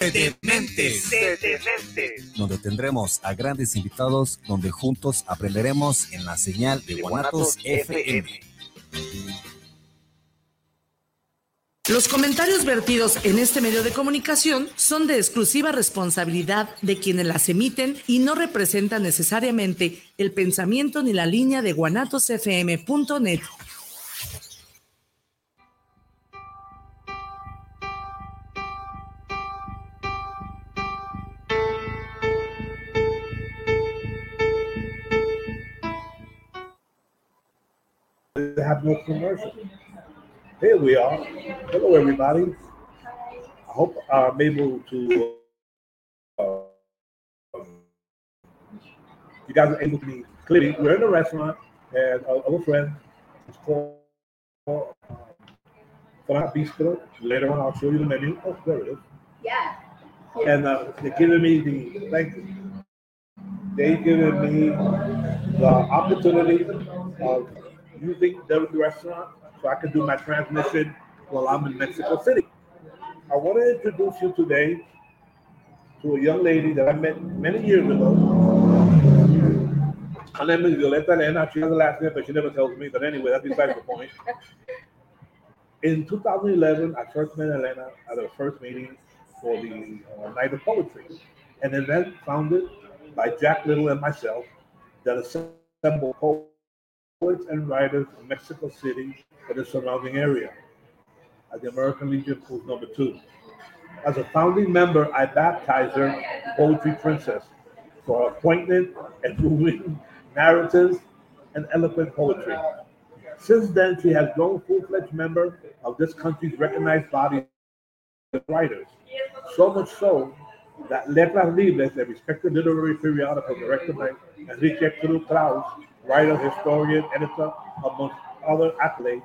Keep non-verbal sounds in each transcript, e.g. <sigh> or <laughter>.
de Dementes. Donde tendremos a grandes invitados, donde juntos aprenderemos en la señal de Guanatos FM. Los comentarios vertidos en este medio de comunicación son de exclusiva responsabilidad de quienes las emiten y no representan necesariamente el pensamiento ni la línea de guanatosfm.net. have no commercial. Here we are. Hello, everybody. I hope I'm able to. Uh, you guys are able to be clearly. We're in a restaurant, and our, our friend is called uh, Frat Bistro. Later on, I'll show you the menu. Oh, there it is. Yeah. And uh, they're giving me the thank you. They giving me the opportunity of using the restaurant so I can do my transmission while I'm in Mexico City. I want to introduce you today to a young lady that I met many years ago. Her name is Violeta Elena. She has a last name, but she never tells me. But anyway, that's beside the point. <laughs> In 2011, I first met Elena at our first meeting for the uh, Night of Poetry, an event founded by Jack Little and myself that assembled poets and writers from Mexico City and the surrounding area at the American Legion Pool number two. As a founding member, I baptized her Poetry Princess for her appointment and moving <laughs> narratives and eloquent poetry. Since then, she has grown full-fledged member of this country's recognized body of writers. So much so that Letras Libres, the respected literary periodical directed by Enrique Krauze writer, historian, editor, amongst other accolades,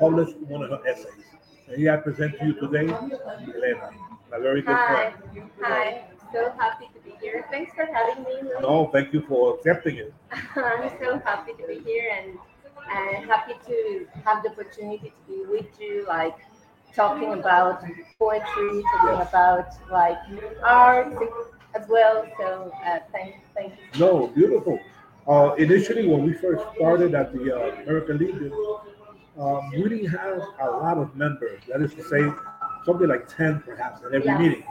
published one of her essays. And here I present to you today, Elena, my very good Hi. friend. Hi. So happy to be here. Thanks for having me. No, thank you for accepting it. <laughs> I'm so happy to be here and and happy to have the opportunity to be with you, like talking about poetry, talking about like art as well. So uh, thank thank you. No, beautiful. Uh, initially, when we first started at the uh, American Legion, um, we didn't have a lot of members. That is to say, something like 10 perhaps at every Yeah. meeting.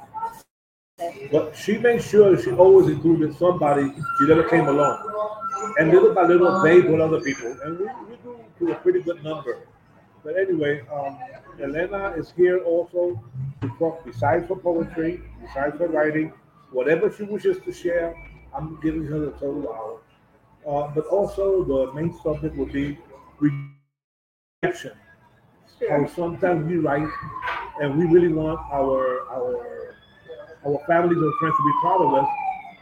But she made sure she always included somebody. She never came alone. And little by little, they brought other people. And we, we grew to a pretty good number. But anyway, um, Elena is here also to talk besides her poetry, besides her writing, whatever she wishes to share. I'm giving her the total hour. Uh, but also, the main subject will be rejection. How sometimes we write and we really want our our our families and friends to be proud of us,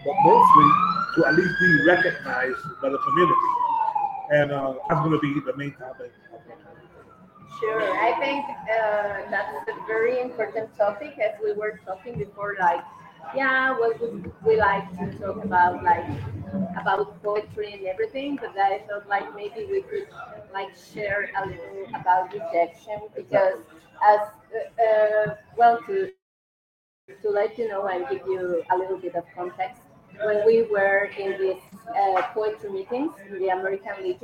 but mostly to at least be recognized by the community. And uh, that's going to be the main topic. of the conversation. Sure. I think uh, that's a very important topic as we were talking before. Like, yeah, what would we like to talk about, like about poetry and everything? But I thought like maybe we could like share a little about rejection because as uh, uh, well to to let you know and give you a little bit of context. When we were in these uh, poetry meetings in the American Legion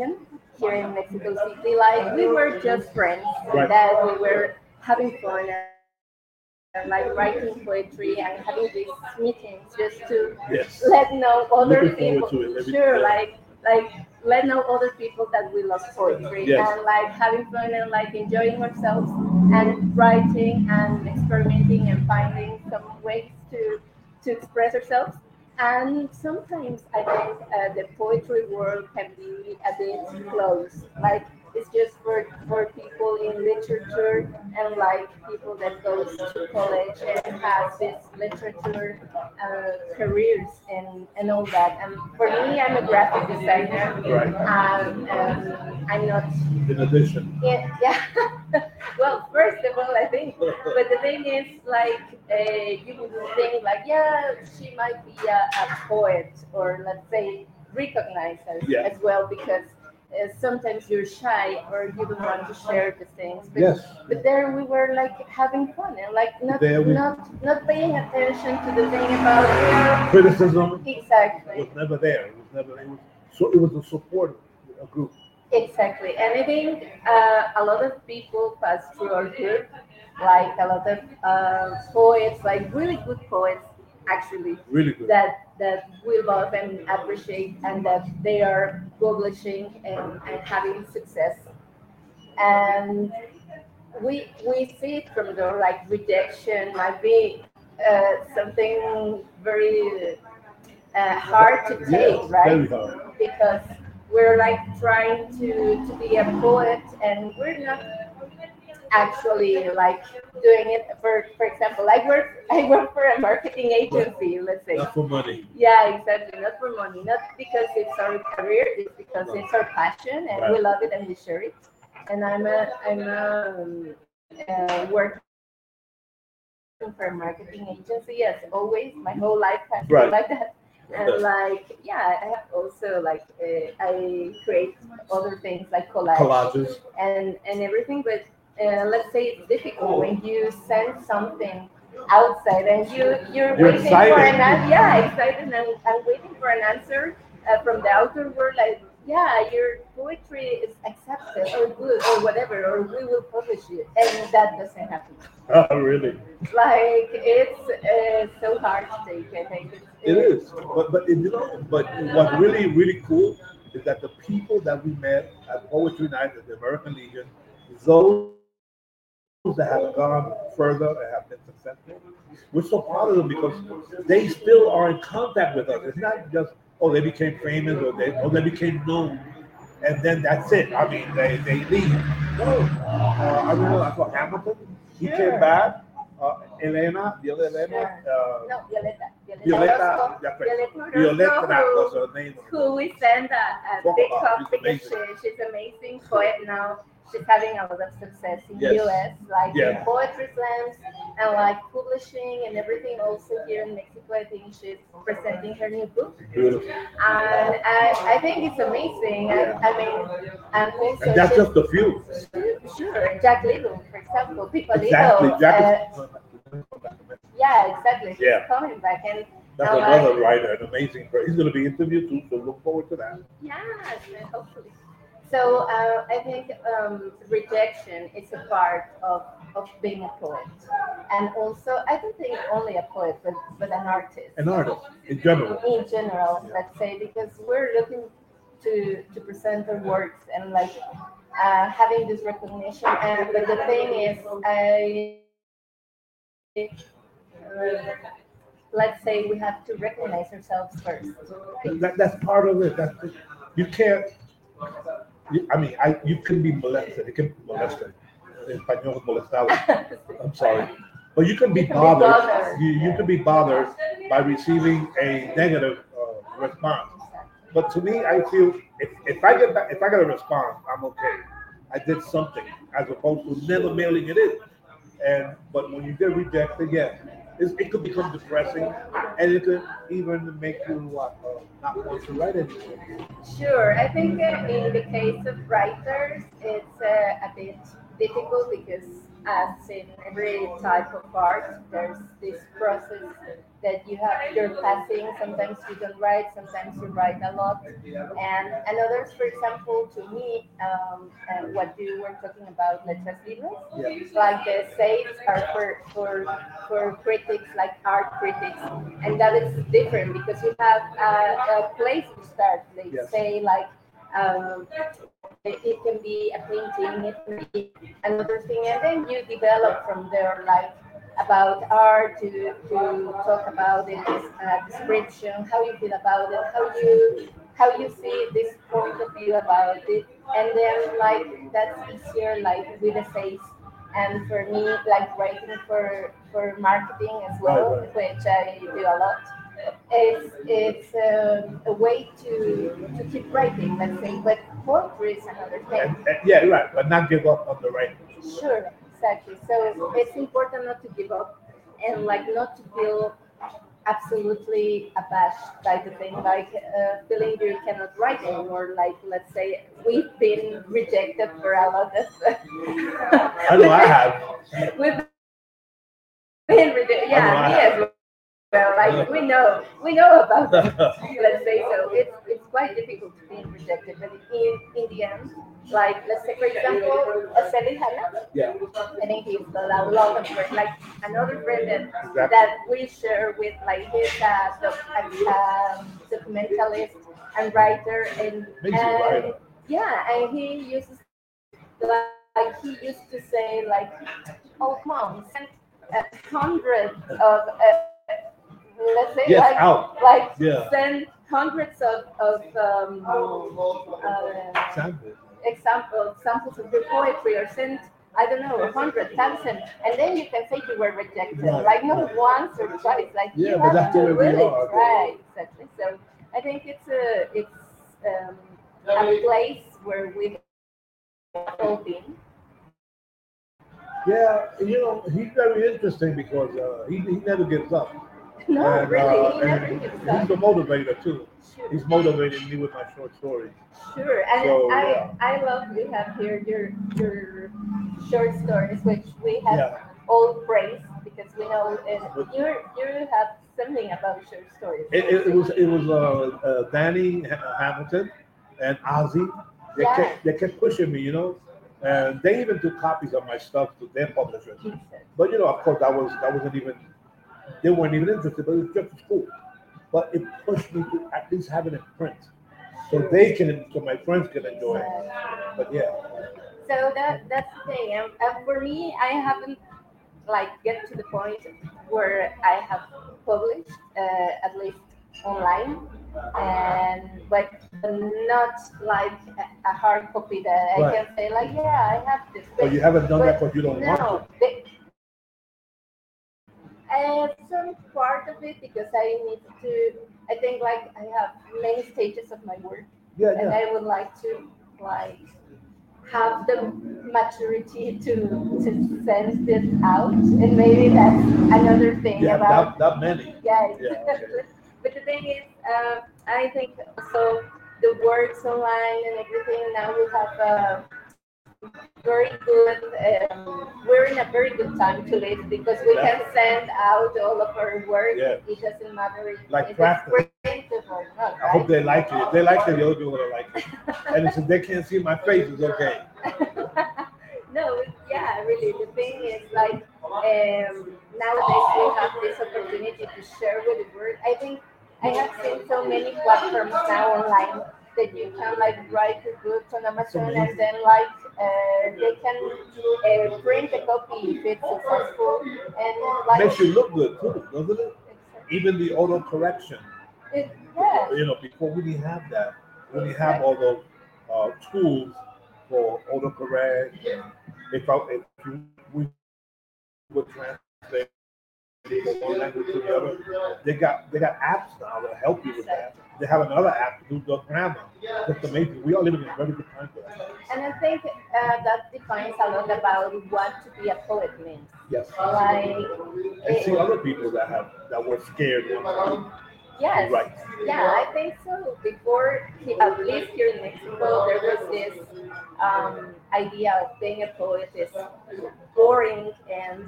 here in Mexico City, like we were just friends, Right. that we were having fun and like writing poetry and having these meetings just to Yes. let know other Looking people. Sure, like like let know other people that we love poetry Yes. and like having fun and like enjoying ourselves and writing and experimenting and finding some ways to to express ourselves. And sometimes I think uh, the poetry world can be a bit closed. Like it's just for, for people in literature and like people that goes to college and have this literature uh, careers and, and all that. And for me, I'm a graphic designer. Right. And um, I'm not In addition, yeah, yeah. <laughs> well, first of all, I think, but the thing is, like, uh, you would think, like, yeah, she might be a, a poet, or let's say, recognized as, Yeah. as well, because uh, sometimes you're shy or you don't want to share the things. But, Yes. but there we were like having fun and like not we- not not paying attention to the thing about Criticism exactly was never there. It was never. It was so. It was a support a group. exactly. And I think uh, a lot of people pass through our group, like a lot of uh, poets, like really good poets, actually Really good. that that we love and appreciate and that they are publishing and, and having success. And we we see it from the like rejection might be uh, something very uh, hard to take Yes, right because we're like trying to to be a poet and we're not actually like doing it for for example i work <laughs> i work for a marketing agency let's say Not for money. yeah exactly not for money not because it's our career it's because it's our passion and we love it and we share it and i'm a i'm a um, uh, working for a marketing agency yes always my whole life has been Right. like that and like yeah i have also like uh, i create other things like collage Collages. and and everything but uh, let's say it's difficult when you send something outside and you you're, You're waiting for an answer yeah excited and i'm waiting for an answer uh, from the outer world like yeah your poetry is accepted or good or whatever or we will publish it and that doesn't happen <laughs> Oh, really? like it's uh, so hard to take i think it's, It is. But but you know, but what's really really cool is that the people that we met at Poetry Night at the American Legion, those that have gone further and have been successful, we're so proud of them because they still are in contact with us. It's not just oh they became famous or they or they became known, and then that's it. I mean they they leave. No, uh, I remember I saw Hamilton. He Sure. came back. Uh, Elena, the other Elena. Uh, no violeta violeta, Violeta, yeah. Violeta was her name. who we send a, a big cup she's because she, amazing. she's amazing poet now. She's having a lot of success in Yes. US, like Yeah. poetry slams and like publishing and everything. Also here in Mexico, I think she's presenting her new book, Beautiful. and I, I think it's amazing. I, I mean, and also And that's just a few. sure Jack Little, for example, People Exactly. Little. Jack uh, yeah, exactly. She's Yeah. coming back and that's uh, another writer, an amazing person. He's going to be interviewed too, so look forward to that. Yeah, hopefully. So uh, I think um, rejection is a part of, of being a poet, and also I don't think only a poet, but, but an artist An artist in general. in general. Let's say because we're looking to to present our works and like uh, having this recognition. And but the thing is, I. Uh, let's say we have to recognize ourselves first. That, that's part of it. That's it. You can't. I mean, I you can be molested. It can be molested. In español, molestado. <laughs> I'm sorry. But you can be You can be bothered. bothered. You, you can be bothered by receiving a negative uh, response. But to me, I feel if, if I get back, if I get a response, I'm okay. I did something as opposed to never mailing it in. And but when you get rejected, yeah, it's, it could become depressing, and it could even make you uh, not want to write anything. Sure, I think uh, in the case of writers, it's uh, a bit difficult because, as in every type of art, there's this process that you have. You're passing. Sometimes you don't write. Sometimes you write a lot. And and others, for example, to me, um, uh, what you were talking about, letras libres, Yeah. like the saves are for for for critics, like art critics, and that is different because you have a, a place to start. They Yes. say like um, it, can be a painting, it can be another thing, and then you develop from there, like about art to to talk about it, uh, description, how you feel about it, how you how you see this point of view about it, and then like that's easier, like with face. And for me, like writing for for marketing as well, which I do a lot it's it's um, a way to to keep writing, let's say, but poetry is another thing. And, and yeah, right, but not give up on the writing. Sure, exactly. So it's important not to give up and like not to feel absolutely abashed by the thing, like uh, feeling you cannot write anymore. Like let's say we've been rejected for a lot of. I know I have. <laughs> We've been rejected. Yeah, me as well. Well, like we know, we know about that. let's say so. It's it's quite difficult to be rejected, but in in the end, like let's say for example, a Hanna. Yeah. Think he's a lot of friends, like another friend that Exactly. that we share with like he's a doc, um, documentalist and writer and and writer. yeah and he uses like he used to say like oh mom send a hundred of uh, let's say Yes, like out. like Yeah. send hundreds of of um, uh, Sample. example samples of your poetry or send I don't know a hundred thousand and then you can say you were rejected Right. like not once or twice like Yeah, you but have that's to way we really are. try exactly so I think it's a it's um, a place where we have all been Yeah, you know, he's very interesting because uh, he, he never gives up. <laughs> no And, really uh, he never gives he's up a motivator too. sure, He's motivating me with my short stories. sure. and So, I yeah. I love we have here your your short stories which we have Yeah. all praise because we know you you have something about short stories. It, it, it was it was uh, uh, Danny Hamilton and Ozzy. They Yeah. kept they kept pushing me, you know, and they even took copies of my stuff to their publishers. But you know, of course, that was that wasn't even they weren't even interested. But it was just as cool. But it pushed me to at least have it in print, so they can so my friends can enjoy it. But yeah, So that that's the thing. And, for me, I haven't like get to the point where I have published uh, at least online, and but not like a, a hard copy that I can say like, yeah, I have this. but you haven't done that but because you don't want no, to. they- uh, some part of it because I need to. I think like I have many stages of my work Yeah, and yeah. I would like to like have the maturity to to send this out, and maybe that's another thing Yeah, about that, that many. yeah. Yeah, okay. <laughs> but the thing is, uh, I think so. the works online and everything now we have a very good. Um, we're in a very good time to live because we can send out all of our work. Yeah. It doesn't matter if, Like practice. it's printed. I hope they like it. If they like it, the other people will like it. And if they can't see my face, it's okay. <laughs> no, yeah, really. The thing is, like, um, nowadays we have this opportunity to share with the world. I think I have seen so many platforms now online that you can like write your books on Amazon and then like uh, they can uh, print a copy if it's successful and like Makes you look good too, doesn't it? Even the auto correction. it, yeah, You know, before we didn't have that. We didn't have all those uh, tools for autocorrect. If I, if you, we would translate they got they got apps now that help you with that. They have another app to do the grammar. It's amazing. We are living in a very good time for that. and I think uh, that defines a lot about what to be a poet means. Yes. Like, And see other people that have that were scared. Yes, Right. Yeah, I think so. Before, he- at least here in Mexico, there was this um, idea of being a poet is boring and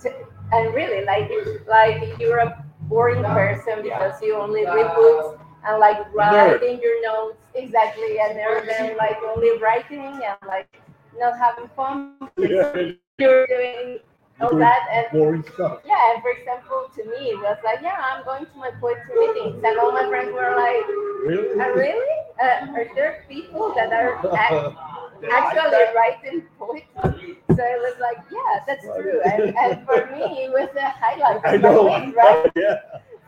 and really like like you're a boring person because you only read books and like writing your notes exactly and then like only writing and like not having fun. <laughs> You're doing all Doing that and Boring stuff. yeah, and for example, to me, it was like, yeah, I'm going to my poetry meetings, and all my friends were like, Really? uh, really? Uh, are there people that are ac- They like actually writing poetry? So it was like, yeah, that's true. And, and for me, it was a highlight <laughs> I know. week, <laughs> right? Yeah.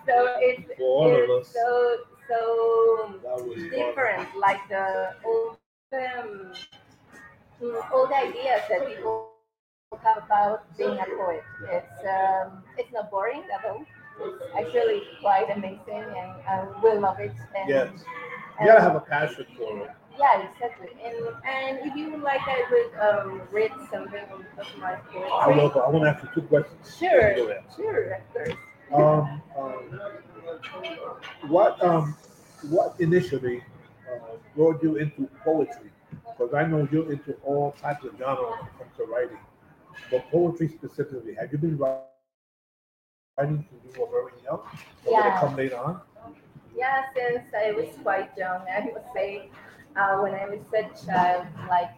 So it's, For all of it's so so was fun. different, like the old um, old ideas that people about being a poet. It's um, it's not boring at all. It's actually quite amazing, and I will love it. And, Yes. You gotta have a passion for it. yeah, exactly. And and if you would like, I would um, read something of my I poetry. will. I want to ask you two questions. Sure, sure, of course. Um, um, what um, what initially uh, brought you into poetry? Because I know you're into all types of genres when it comes to writing, but poetry specifically. Have you been writing since you were very young, or did it come later on? Yeah, since I was quite young, I would say uh, when I was a child, like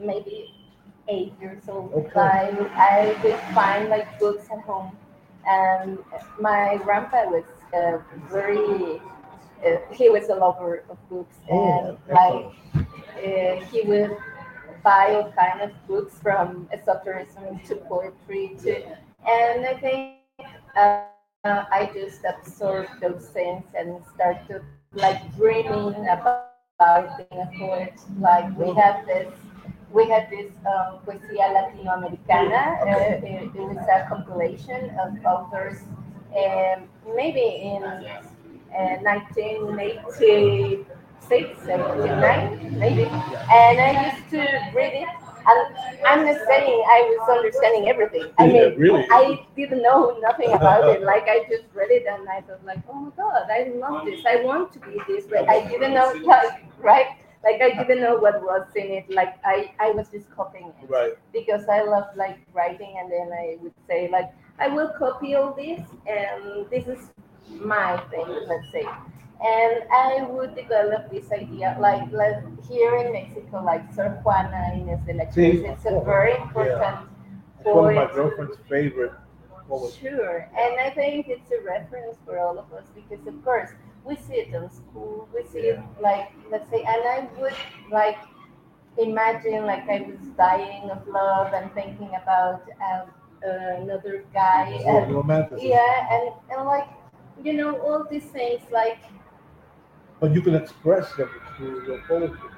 maybe eight years old, Okay. I, I would find like books at home. And my grandpa was uh, very, uh, he was a lover of books. And Oh, like uh, he would all kind of books from esotericism to poetry to, and I think uh, I just absorb those things and start to like dreaming about, about being a poet. Like we have this, we had this um, Poesía Latinoamericana. Uh, it, it was a compilation of authors, um, maybe in uh, 1986, 79, maybe. And I used to read it. And I'm not saying I was understanding everything. I Yeah, mean, really? I didn't know nothing about it. <laughs> Like I just read it and I was like, oh my god, I love this. I want to be this way. I didn't know <laughs> like right? Like I didn't know what was in it. Like I, I was just copying it Right. because I love like writing and then I would say like I will copy all this and this is my thing, let's say. And I would develop this idea like, like here in Mexico, like Sor Juana Inés de la Cruz. It's a very important It's one of my girlfriend's favorite. Sure, and I think it's a reference for all of us because, of course, we see it in school. We see it like, let's say, and I would like imagine like I was dying of love and thinking about um, another guy. Oh, And, romanticism. yeah, and and like you know all these things like. But you can express them through your poetry.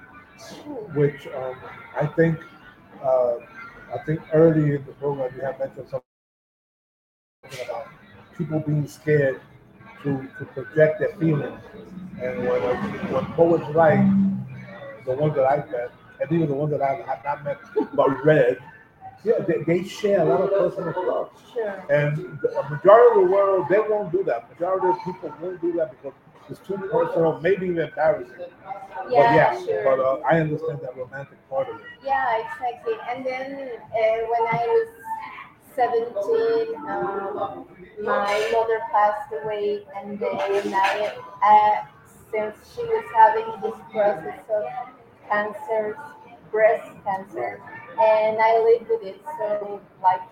Which um, I think uh, I think early in the program you have mentioned something about people being scared to, to project their feelings, and when uh, when poets write, the ones that I've met, and even the ones that I have not met but read, yeah, they, they share a lot of personal stuff. Sure. And the majority of the world, they won't do that. Majority of people won't do that because it's too personal, maybe even embarrassing. But Yeah, yeah, sure. but uh, I understand that romantic part of it. Yeah, exactly. And then uh, when I was 17, um, my mother passed away, and then I, uh, since she was having this process of cancer, breast cancer, and I lived with it. So, like,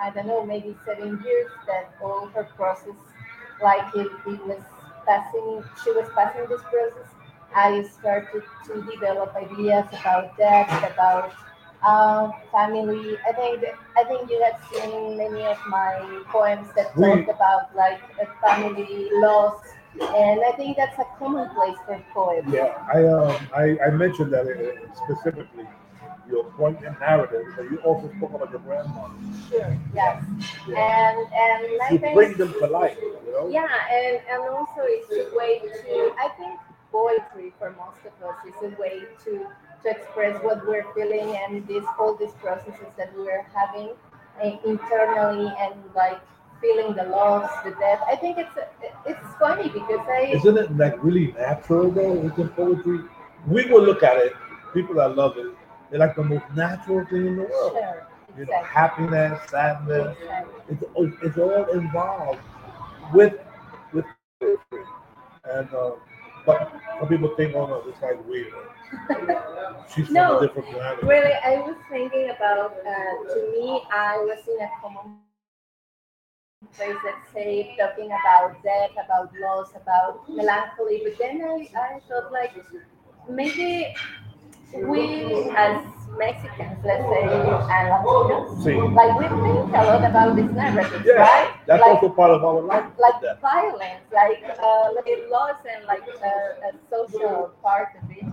I don't know, maybe seven years that all her process, like, it, it was passing, she was passing this process. I started to develop ideas about that, about uh, family. I think I think you have seen many of my poems that talk about like a family loss, and I think that's a commonplace for poets. Yeah, I um, I, I mentioned that uh, specifically your poignant narrative, but you also spoke about your grandmother. Sure. Yes. Yeah. And and I You think bring them to life, you know. Yeah, and, and also it's a way to, I think poetry for most of us is a way to, to express what we're feeling and this all these processes that we're having uh, internally and like feeling the loss, the death. I think it's it's funny because I Isn't it like really natural though within poetry? We will look at it. People that love it, they're like the most natural thing in the world. sure You know, exactly, happiness, sadness, exactly. it's all- it's all involved with with poetry. And uh, but some people think, oh no, this guy's weird. <laughs> She's from No, a different planet. Really, I was thinking about, uh, to me, I was in a common place, let's say, talking about death, about loss, about melancholy, but then I, I thought like, maybe we as Mexicans, let's say, and Latinos, See, like we think a lot about these narratives, yeah, right? that's like, also part of our life. like that. violence, like uh, like loss and like uh, a social part of it,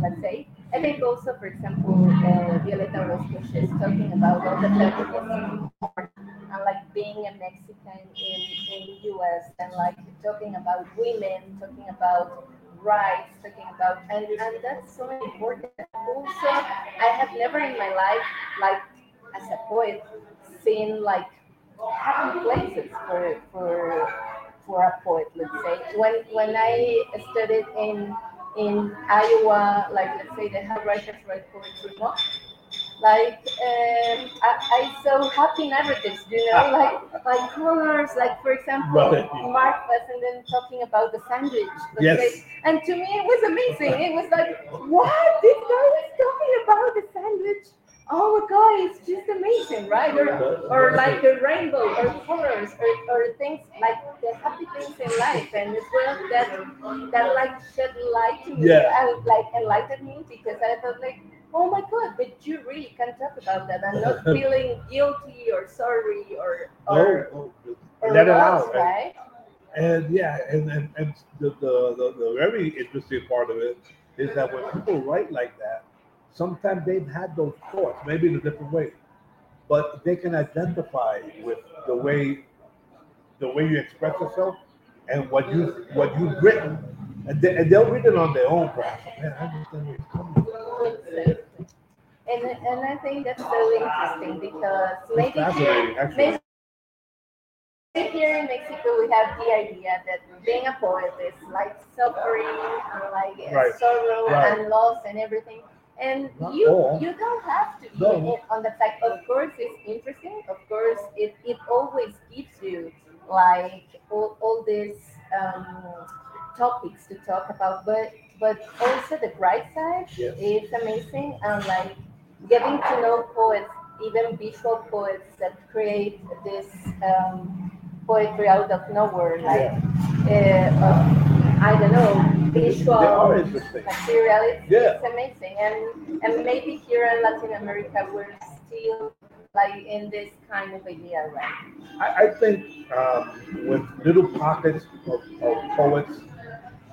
let's say. I think also, for example, uh, Violeta Orozco, she's talking about all the feminism and like being a Mexican in, in the US and like talking about women, talking about rights, talking about, and, and that's so important. Also, I have never in my life, like as a poet, seen like having places for for for a poet, let's say. When when I studied in in Iowa, like let's say the Hell Writers Write Poetry, no? Like um, I, I saw happy narratives, you know, like like colors, like for example. Mark Fessenden talking about the sandwich. Yes. And to me, it was amazing. It was like, what? This guy is talking about the sandwich. Oh my god, it's just amazing, right? Or, or like the rainbow, or colors, or, or things like the happy things in life, and as well that that like shed light to me, Yeah. and like enlightened me because I thought like, oh my god, but you really can talk about that. I'm not <laughs> feeling guilty or sorry or or, No, no, or let it out. right? right? And yeah, and and, and the, the, the, the very interesting part of it is that when people write like that, sometimes they've had those thoughts, maybe in a different way, but they can identify with the way the way you express yourself and what you what you've written, and, they, and they'll read it on their own perhaps. Man, I understand where you're coming from. And and I think that's so interesting because maybe here, fascinating, maybe here in Mexico we have the idea that being a poet is like suffering and like Right. sorrow Right. and loss and everything. And Not you all. you don't have to be No. on the fact. Of course, it's interesting. Of course, it, it always gives you like all, all these um, topics to talk about, but but also the bright side Yes. is amazing and like getting to know poets, even visual poets that create this um, poetry out of nowhere, like uh, of, I don't know, visual They are interesting. material. It's, Yeah. it's amazing, and and maybe here in Latin America we're still like in this kind of idea, right? I, I think um, with little pockets of, of poets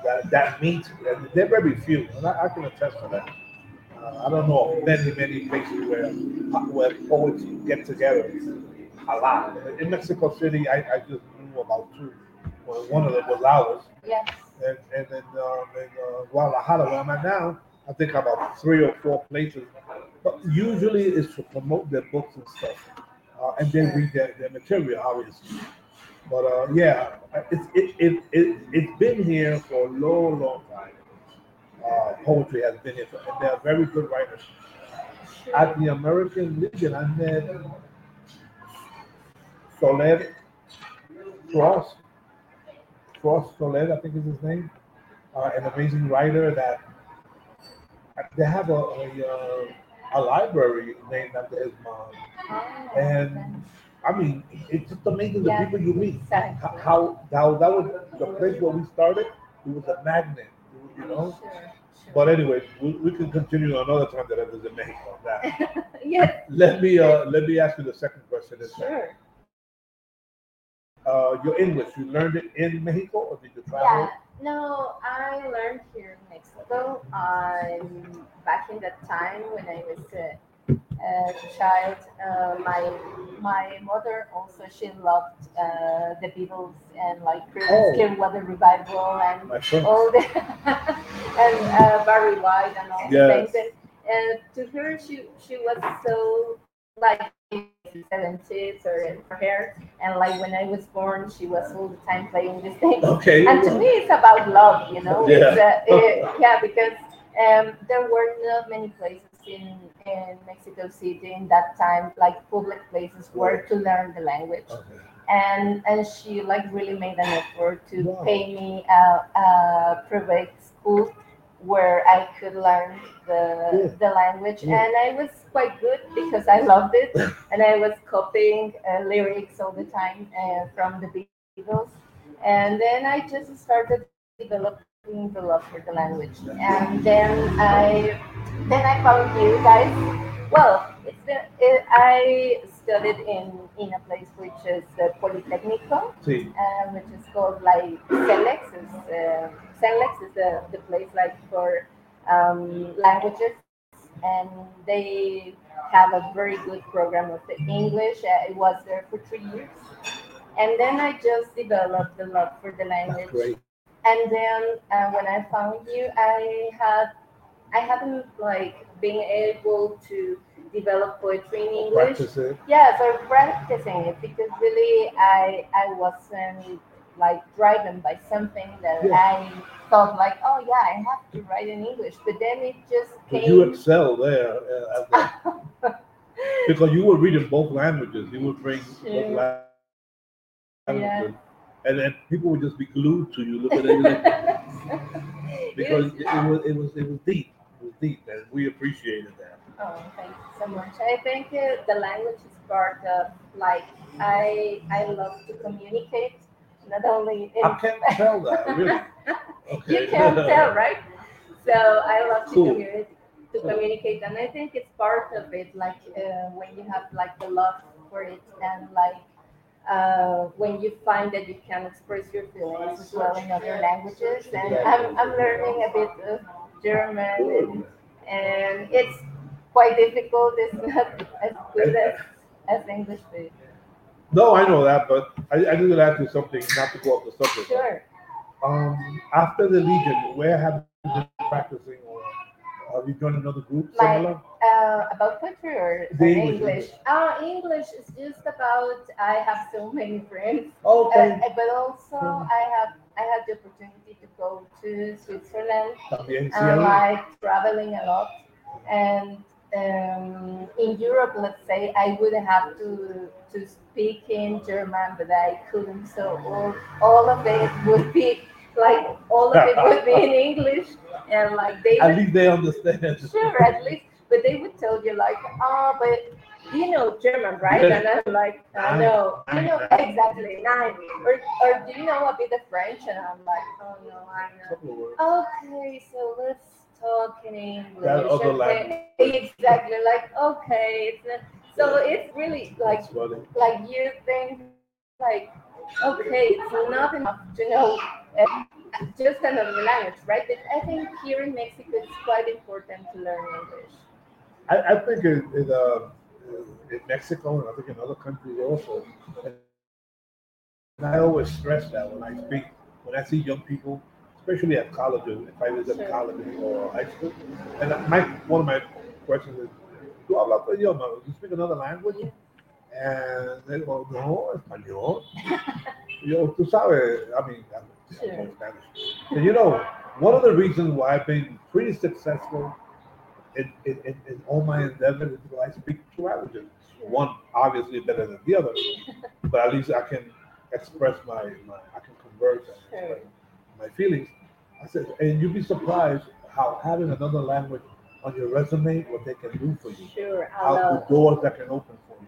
that, that meet, and they're very few, and I, I can attest to that. Uh, I don't know of many, many places where where poets get together a lot. In Mexico City, I, I just knew about two. Well, one of them was ours, Yes. and and then um, in uh, Guadalajara, where I'm at now, I think about three or four places. But usually it's to promote their books and stuff, uh, and they read their, their material, obviously. But uh, yeah, it's it, it it it's been here for a long, long time. Uh, poetry has been here, for, and they are very good writers. At the American Legion, I met Soler Cross. Cross Soler, I think is his name. Uh, an amazing writer that they have a a, uh, a library named after his mom. Oh, And I mean, it's just amazing the Yeah. people you meet. Exactly. How, how that was the place where we started. It was a magnet, you know. Sure, sure. But anyway, we, we can continue another time that I visit Mexico. on That. yes, <laughs> Let me uh let me ask you the second question. Sure. uh your English? You learned it in Mexico or did you travel? Yeah, no, I learned here in Mexico. Um, back in that time when I was a child, uh, my my mother also she loved uh, the Beatles and like Oh. Clearwater Revival and all the <laughs> and uh, Barry White and all Yes. things. And, to her, she she was so like seventies or in her hair, and like when I was born, she was all the time playing this thing. Okay. And to me, it's about love, you know. Yeah. Uh, it- yeah, because um, there were not many places in in Mexico City in that time, like public places where to learn the language Okay. and and she like really made an effort to Wow. pay me a, a private school where I could learn the Yeah. the language, Yeah. and I was quite good because I loved it, <laughs> and I was copying uh, lyrics all the time uh, from the Beatles, and then I just started developing the love for the language, and then I then I found you guys. Well, it's the, it, I studied in in a place which is uh, Politecnico, See, uh, which is called like CELEX. Is, uh, CELEX is the, the place like for um, languages, and they have a very good program of the English. Uh, it was there for three years, and then I just developed the love for the language. And then uh, when I found you, I had I haven't like been able to develop poetry in English. Practice it. Yes, or practicing it because really I I wasn't like driven by something that Yeah. I thought like, oh yeah, I have to write in English. But then it just But you excel there uh, <laughs> because you were reading both languages. You would bring both Sure. la- languages, and then people would just be glued to you, looking at you like, <laughs> because it, it was it was it was deep. It was deep, and we appreciated that. Oh, thank you so much. I think uh, the language is part of like I I love to communicate, not only in I can't tell that <laughs> really. Okay. you can't tell, <laughs> right? So I love to Cool. communicate to communicate, and I think it's part of it. Like uh, when you have like the love for it, and like uh, when you find that you can express your feelings as well in other languages. And I'm I'm learning a bit of German, and, and it's quite difficult. It's not <laughs> as good as as English, but No, I know that, but I, I need to ask you something, not to go off the subject. sure. Um, after the Legion, where have you been practicing, have you joined another group Like- Uh, about country or, The English, English? Uh, English is just about I have so many friends, Okay. uh, but also Hmm. I have I had the opportunity to go to Switzerland También, and like traveling a lot. And um, in Europe, let's say, I would have to to speak in German, but I couldn't. So all, all of it would be like all of it would be in English, and like they At would least they understand. sure at least but they would tell you like oh but you know german right and i'm like i know you know exactly nine or, or do you know a bit of french and i'm like oh no i know Couple of words. okay so let's talk in english That other language. exactly like okay it's a- so it's really like like you think like okay it's not enough to know uh, just another language right but i think here in mexico it's quite important to learn english I, I think in, in, uh, in Mexico and I think in other countries also. And I always stress that when I speak, when I see young people, especially at colleges, if I visit Sure. college or high school, and my one of my questions is, "Do habla otro idioma? Do you speak another language?" And they go, "No, español." Yo, tú sabes, I mean, I'm, Sure. And you know, one of the reasons why I've been pretty successful in, in, in, in all my endeavors is because I speak two languages. One obviously better than the other, <laughs> but at least I can express my, my I can converse and Sure. my feelings. I said, and you'd be surprised how having another language on your resume, what they can do for you, Sure, how the doors that can open for you.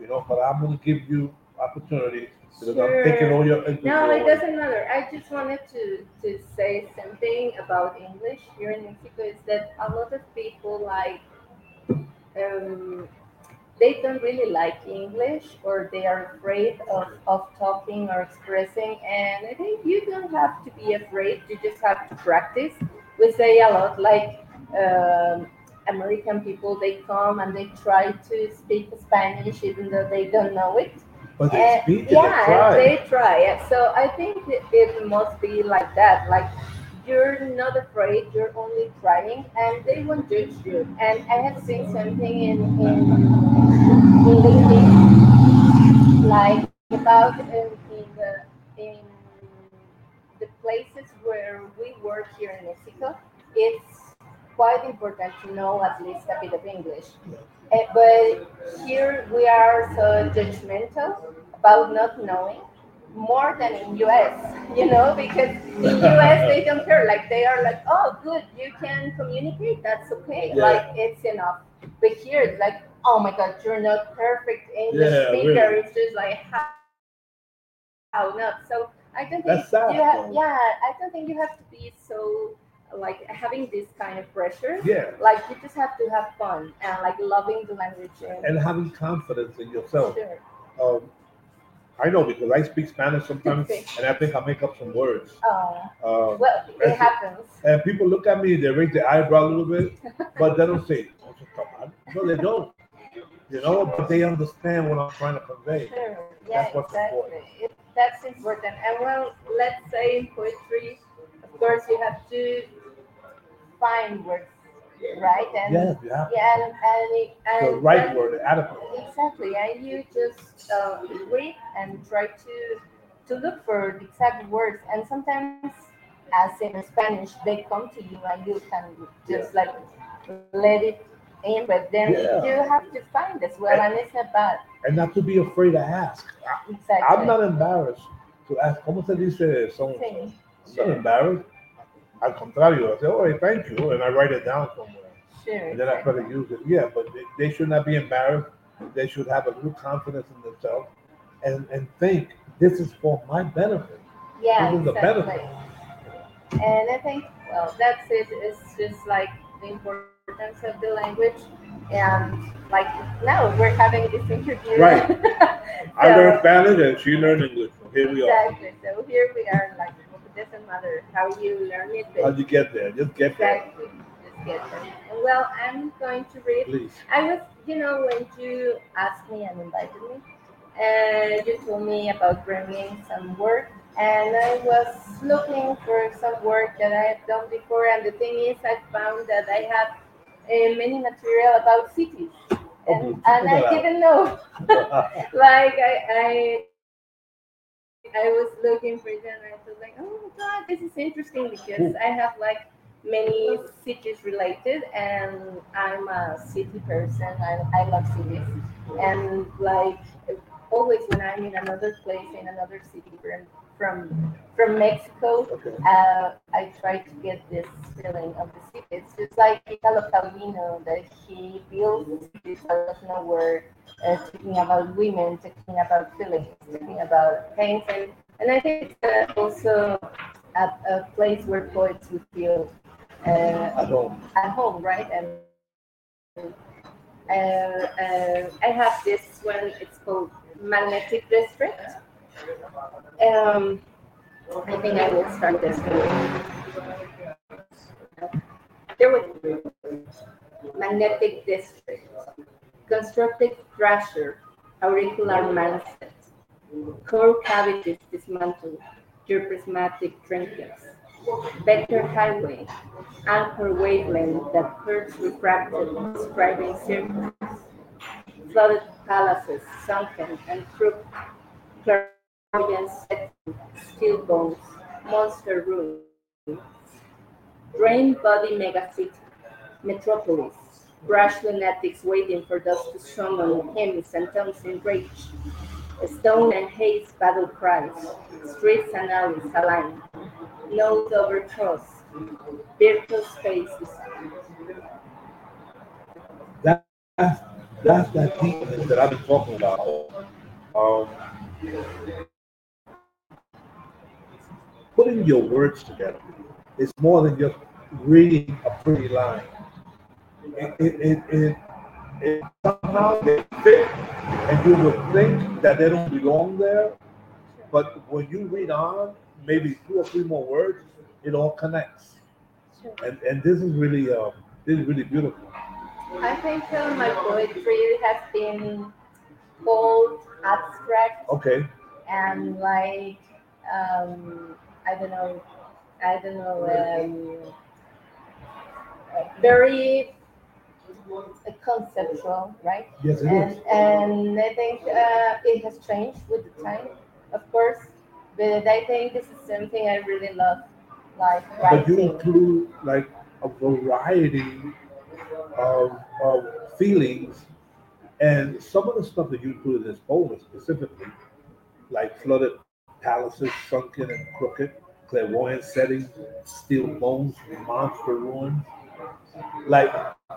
You know, but I'm gonna give you opportunity because Sure. I'm taking all your. No, it doesn't matter. I just wanted to, to say something about English here in Mexico is that a lot of people like um, they don't really like English or they are afraid of, of talking or expressing and I think you don't have to be afraid, you just have to practice. We say a lot like um, American people they come and they try to speak Spanish even though they don't know it. But they Uh, speak yeah, they try. they try. So I think it, it must be like that. Like you're not afraid, you're only trying, and they won't judge you. And I have seen something in in, in LinkedIn, like about in, in the in the places where we work here in Mexico. It's quite important to know at least a bit of English. Eh, but here we are so judgmental about not knowing more than in US, <laughs> you know, because in <laughs> US they don't care. Like they are like, oh, good, you can communicate, that's okay. Yeah. Like it's enough. But here it's like, oh my God, you're not perfect English Yeah, speaker. really. It's just like how, how not. So I don't think That's sad, you have, yeah, I don't think you have to be so like having this kind of pressure Yeah, like you just have to have fun and like loving the language and, and having confidence in yourself. sure Um, I know because I speak Spanish sometimes, <laughs> and I think I make up some words. oh Uh, well it happens and people look at me, they raise their eyebrow a little bit, <laughs> but they don't say, "Oh, come on." No, they don't. You know, but they understand what I'm trying to convey. sure yeah That's what's exactly important. it, that's important and well let's say in poetry of course you have to find words right and you have yeah and, and, it- and the right and- word, adequate. Exactly, and you just uh, read and try to to look for the exact words. And sometimes, as in Spanish, they come to you and you can just like let it in, but then Yeah. you have to find as well, and it's not bad. And not to be afraid to ask. Exactly. I'm not embarrassed to ask, ¿cómo se dice so Sí, I'm not embarrassed. Al contrario, I say, oh, hey, thank you, and I write it down somewhere. sure. And then I try to use it. Yeah, but they, they should not be embarrassed. They should have a little confidence in themselves and, and think this is for my benefit. Yeah, This is the exactly. benefit. And I think, well, that's it. It's just like the importance of the language. And like now we're having this interview. Right. <laughs> I learned Spanish and she learned English. So here we are. Exactly. So here we are, like, doesn't matter how you learn it, How'd you get there? Just get there, just get there. Well, I'm going to read. please. I was, you know, when you asked me and invited me, and you told me about bringing some work, and I was looking for some work that I had done before, and the thing is, I found that I have uh, many material about cities, and, and I didn't know. <laughs> <laughs> like I, I, I was looking for it, and I was like, oh my god, this is interesting because I have like many cities related and i'm a city person i, I love cities. And like always when i'm in another place in another city from from, mexico Okay. uh, i try to get this feeling of the city it's just like italo calvino that he built this of nowhere uh, talking about women talking about feelings talking about things and, and i think it's uh, also a, a place where poets would feel uh, At home. at home, right? And uh, uh, I have this one. It's called Magnetic District. Um, I think I will start this. There was Magnetic District, constructed thrasher, auricular mindset, core cavities dismantled, your prismatic trinkets, vector highway, anchor wavelength that curves refracted, describing circles, flooded palaces, sunken and crooked, clairvoyant setting, steel bones, monster ruins, drain body megacity, metropolis, brash lunatics waiting for dust to summon hymns and tongues in rage, stone and haze battle cries, streets and alleys aligned, nodes over cross, virtual spaces, That, that's, that deepness that I've been talking about. Um, putting your words together is more than just reading a pretty line. It, it, it, it, it somehow they fit, and you would think that they don't belong there. But when you read on, maybe two or three more words, it all connects. And and this is really um, this is really beautiful. I think uh, my poetry has been bold, abstract, Okay. and like um, I don't know, I don't know, um, very uh, conceptual, right? Yes, it and is. and I think uh, it has changed with the time, of course. But I think this is something I really love, like But you include like a variety of, of feelings, and some of the stuff that you include in this poem specifically, like flooded palaces, sunken and crooked, clairvoyant settings, steel bones, monster ruins. Like,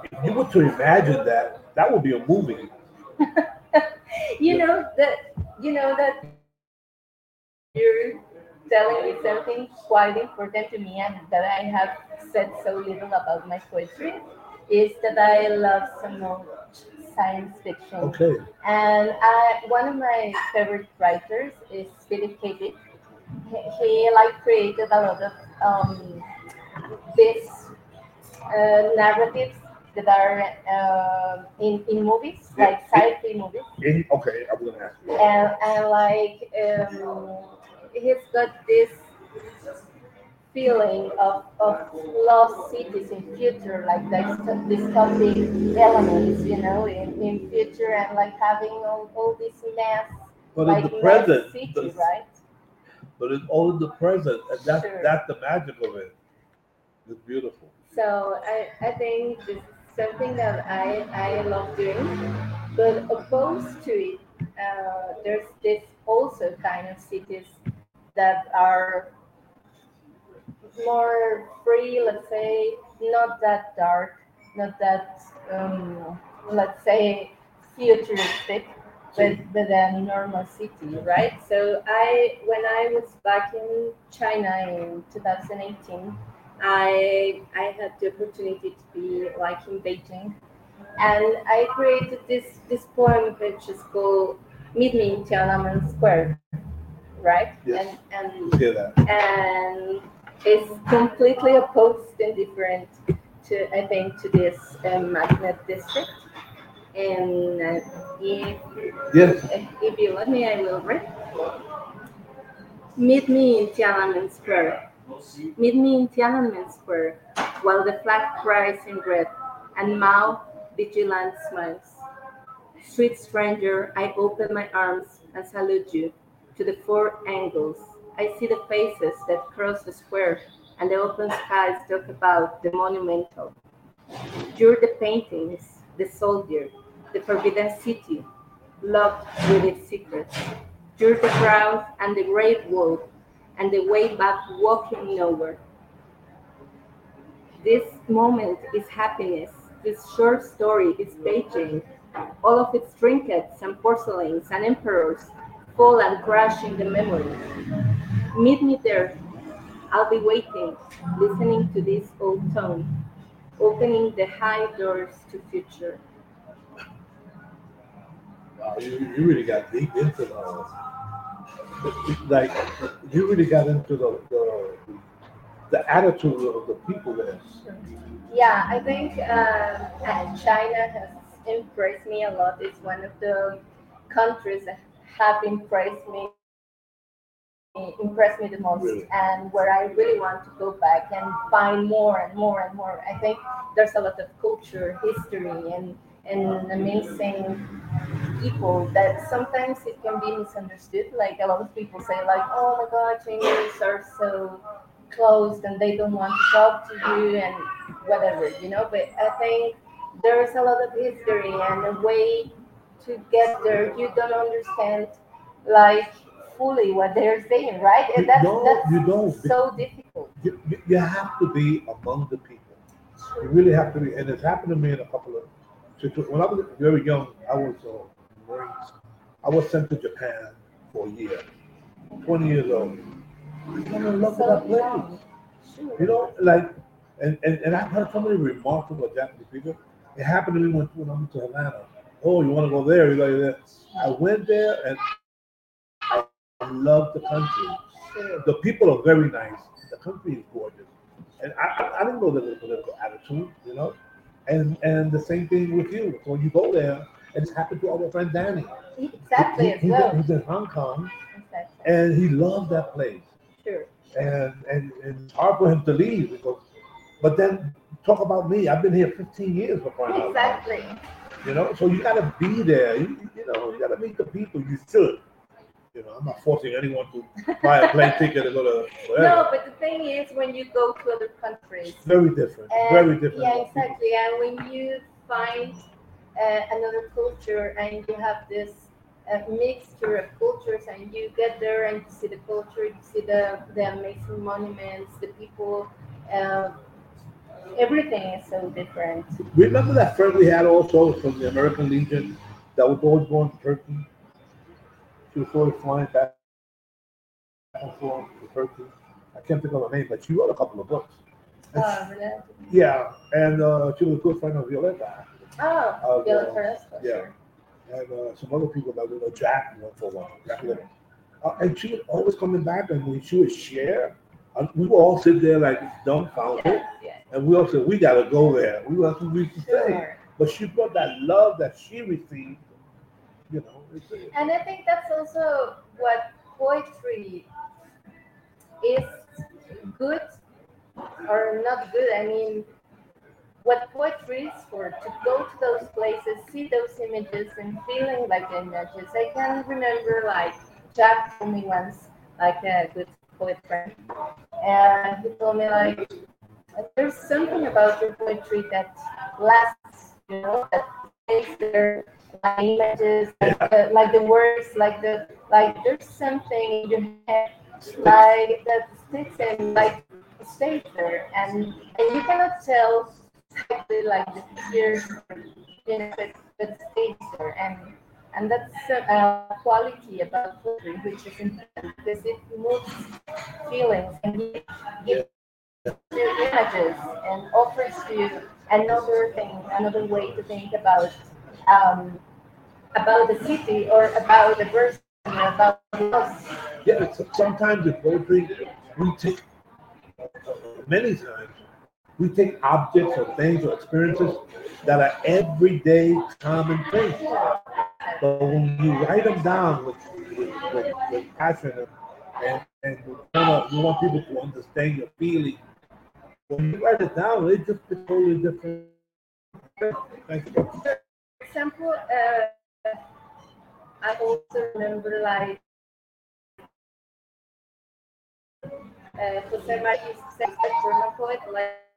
if you were to imagine that, that would be a movie. <laughs> you know that you know that you're telling me something quite important to me and that I have said so little about my poetry is that I love so much science fiction. Okay. And I, one of my favorite writers is Philip K. Dick. He, he like created a lot of um, these uh, narratives that are uh, in, in movies, like sci-fi movies In, okay, I'm gonna ask you. and, and like um, he's got this feeling of, of lost cities in future, like dystopic elements, you know, in, in future, and like having all, all this mass, But like in the present, city, right? but it's all in the present, and that's Sure. that's the magic of it. It's beautiful. So I, I think this is something that I, I love doing, but opposed to it, uh, there's this also kind of cities that are more free, let's say, not that dark, not that, um, let's say, futuristic, but, but a normal city, right? So I, when I was back in China in 2018, I I had the opportunity to be like in Beijing, and I created this this poem which is called "Meet Me in Tiananmen Square," right? Yes. And and and it's completely opposed and different to I think to this um, magnet district. And uh, if Yes. if you let me, I will read. Meet me in Tiananmen Square. Meet me in Tiananmen Square while the flag cries in red and Mao vigilant smiles. Sweet stranger, I open my arms and salute you to the four angles. I see the faces that cross the square and the open skies talk about the monumental. You're the paintings, the soldier, the forbidden city, locked with its secrets. You're the crowd and the great wall, and the way back walking nowhere. This moment is happiness. This short story is Beijing. All of its trinkets and porcelains and emperors fall and crash in the memory. Meet me there. I'll be waiting, listening to this old tone, opening the high doors to future. Wow, you, you really got deep into the like you really got into the the, the attitude of the people there. Yeah, I think um, uh, China has impressed me a lot. It's one of the countries that have impressed me impressed me the most Really? and where I really want to go back and find more and more and more. I think there's a lot of culture, history and and amazing people that sometimes it can be misunderstood. Like a lot of people say like, oh my god, Chinese are so closed and they don't want to talk to you and whatever, you know. But I think there's a lot of history and a way to get there. You don't understand like fully what they're saying, right? And that's, no, that's you don't. so difficult. You, you- have to be among the people. You really have to be, and it's happened to me in a couple of situations. When I was very young, I was uh, Marines. I was sent to Japan for a year, 20 years old. I fell in love with that place. Sure. You know, like, and, and, and I've heard so many remarkable Japanese people. It happened to me when, when I went to Atlanta. Oh, you want to go there? You go there. I went there and I love the country. The people are very nice. The country is gorgeous. And I, I, didn't know there was a political attitude, you know? And and the same thing with you. So you go there, and it's happened to our friend Danny. Exactly He- as he's, well. in, he's in Hong Kong Exactly. and he loved that place. Sure. And, and, and it's hard for him to leave because, but then talk about me. I've been here 15 years before Exactly. You know, so you got to be there. You, you know, you got to meet the people. You should. You know, I'm not forcing anyone to buy a plane ticket and go to wherever. No, but the thing is, when you go to other countries, Very different. and- very different. Yeah, exactly. And when you find uh, another culture and you have this uh, mixture of cultures, and you get there and you see the culture, you see the the amazing monuments, the people. Uh, everything is so different. Remember that friend we had also from the American Legion that was always going to Turkey? She was always flying back and forth to Turkey. I can't think of her name, but she wrote a couple of books. And Oh, really? Yeah, and uh, she was a good friend of Violetta. Oh, Uh, Bill uh, yeah. sure. and uh, some other people that we know, Jack for a while, Jack Little. Uh, and she was always coming back, and when she would share, Uh, we would all sit there like dumbfounded, Yeah, yeah, and we all said, "We got to go there." We want to reach the say. sure. But she brought that love that she received, you know. And I think that's also what poetry is good or not good. I mean, what poetry is for to go to those places, see those images, and feeling like the images. I can remember, like, Jack told me once like a good and he told me like, there's something about your poetry that lasts, you know, that stays there, like images, like the, like the words, like the like. There's something in your head, like that sticks and like stays there, and and you cannot tell exactly like the tears, you know, but, but stays there, and and that's a, quality about poetry which is important because it moves feelings and gives you images and offers you another thing, another way to think about um, about the city or about the person, about us. Yeah, sometimes in poetry we take many times we take objects or things or experiences that are everyday common things. But when you write them down with, with, with, with passion and, and you, want, you want people to understand your feeling, when you write it down, it just a totally different. Thank you. For example, uh, I also remember like uh, Jose María said, German poet, like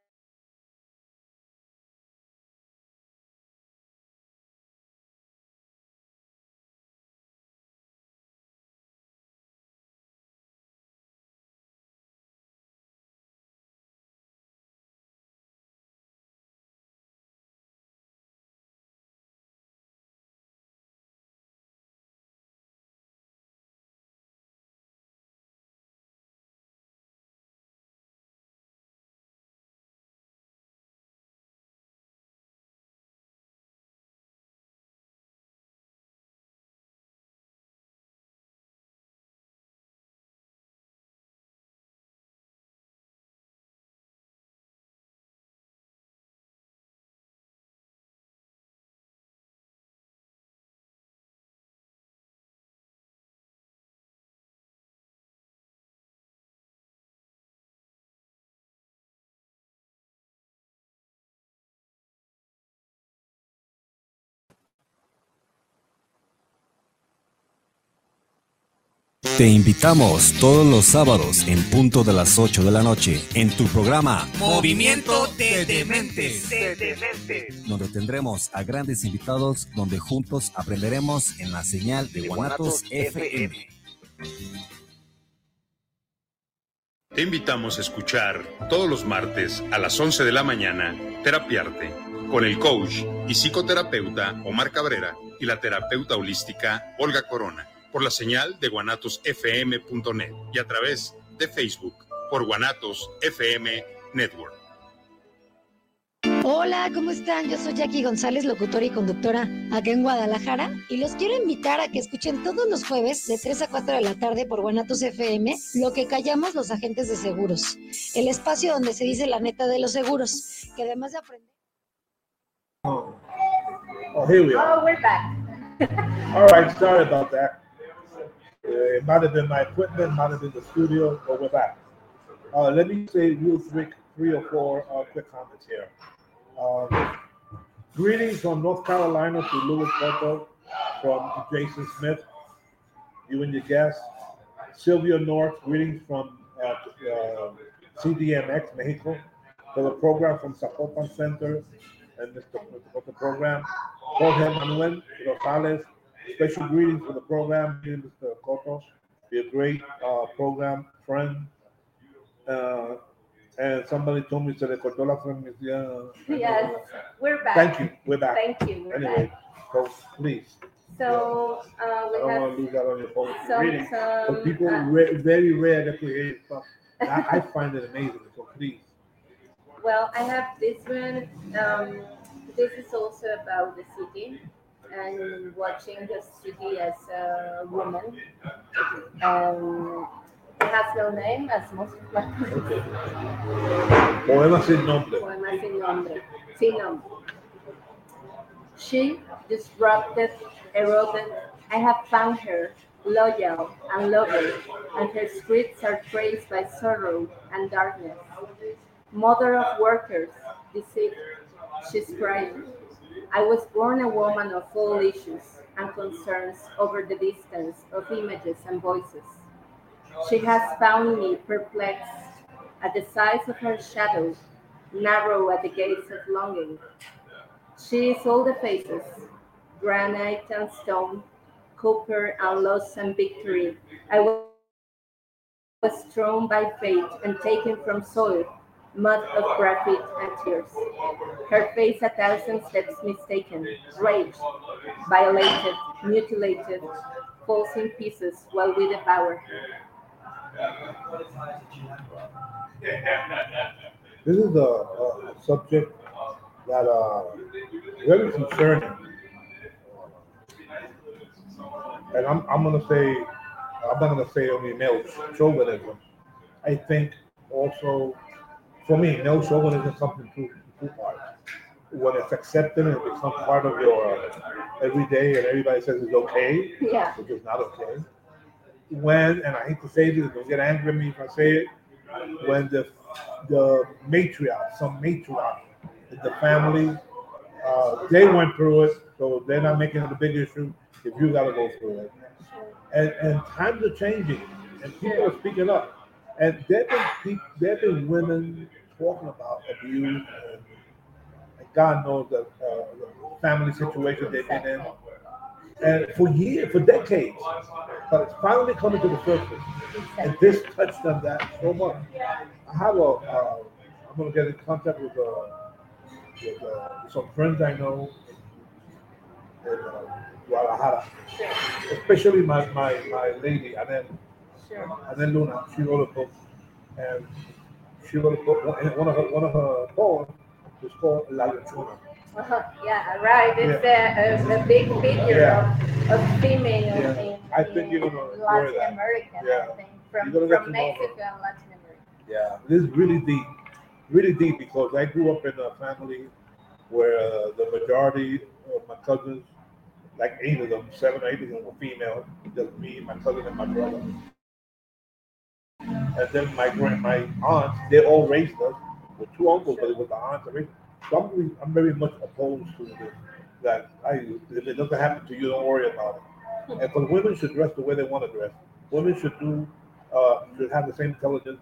Te invitamos todos los sábados en punto de las 8 de la noche en tu programa Movimiento de Dementes, donde tendremos a grandes invitados donde juntos aprenderemos en la señal de Guanatos FM. Te invitamos a escuchar todos los martes a las 11 de la mañana Terapiarte con el coach y psicoterapeuta Omar Cabrera y la terapeuta holística Olga Corona por la señal de guanatosfm.net y a través de Facebook por Guanatos FM Network. Hola, ¿cómo están? Yo soy Jackie González, locutora y conductora acá en Guadalajara y los quiero invitar a que escuchen todos los jueves de 3 a 4 de la tarde por Guanatos FM lo que callamos los agentes de seguros, el espacio donde se dice la neta de los seguros, que además de aprender... Oh, oh here we are. Oh, we're back. All right, sorry about that. It might have been my equipment, might have been the studio, but we're back. Uh, let me say real quick, three or four uh, quick comments here. Um, greetings from North Carolina to Louis Porto from Jason Smith, you and your guests. Sylvia North, greetings from uh, uh, CDMX Mexico for the program from Zapopan Center and Mr. the program. Jorge Manuel Rosales, Special greetings for the program, Mr. Coto. Be a great uh, program friend. Uh, and somebody told me se le cortó la transmisión. Yes, we're back. Thank you. We're back. Thank you. We're anyway, back. so please. So uh, we I don't have want to lose that on your phone. some, reading. But people uh, re- very rare that we hear stuff. I, I find it amazing. So please. well, I have this one. Um, this is also about the city and watching the city as a woman. Um, it has no name, as most of my Poema sin nombre. poemas sin nombre. Sin nombre. She disrupted, eroded. I have found her loyal and loving, and her streets are traced by sorrow and darkness. Mother of workers, deceived, she's crying. I was born a woman of all issues and concerns over the distance of images and voices. She has found me perplexed at the size of her shadow, narrow at the gates of longing. She is all the faces, granite and stone, copper and loss and victory. I was thrown by fate and taken from soil, mud of graphite and tears. Her face a thousand steps mistaken, raged, violated, mutilated, falls in pieces while we devour her. This is a, a subject that uh, very concerning, and I'm, I'm gonna say I'm not gonna say only male chauvinism. I think also for me, no chauvinism is something two two parts. When it's accepted and it becomes part of your uh, everyday, and everybody says it's okay, Yeah. which is not okay. When and I hate to say this, don't get angry at me if I say it. When the the matriarch, some matriarch in the family, uh, they went through it, so they're not making it a big issue. If you got to go through it, and and times are changing, and people are speaking up, and there've been there've been women talking about abuse, and, God knows the, uh, the family situation they've been in, and for years, for decades, but it's finally coming to the surface, and this touched them that so much. I have a, uh, I'm gonna get in contact with, uh, with uh, some friends I know. In uh, Guadalajara, especially my, my, my lady, and Sure. and then Luna, she wrote a book, and she wrote a book. One of her one of her poems is called La Lechona. Uh-huh. Yeah, right. It's a, a, a big figure Yeah. of, of female Yeah. in, I think you're gonna Latin that. America, Yeah. I think, from, from to know her. Mexico and Latin America. Yeah, this is really deep, really deep because I grew up in a family where uh, the majority of my cousins, like eight of them, seven or eight of them were female, just me, my cousin, and my brother. And then my grand, my aunts, they all raised us with two uncles, but it was the aunts. that raised So I'm, really- I'm very much opposed to this. That I, if it doesn't happen to you, don't worry about it. And because women should dress the way they want to dress. Women should do, uh, should have the same intelligence.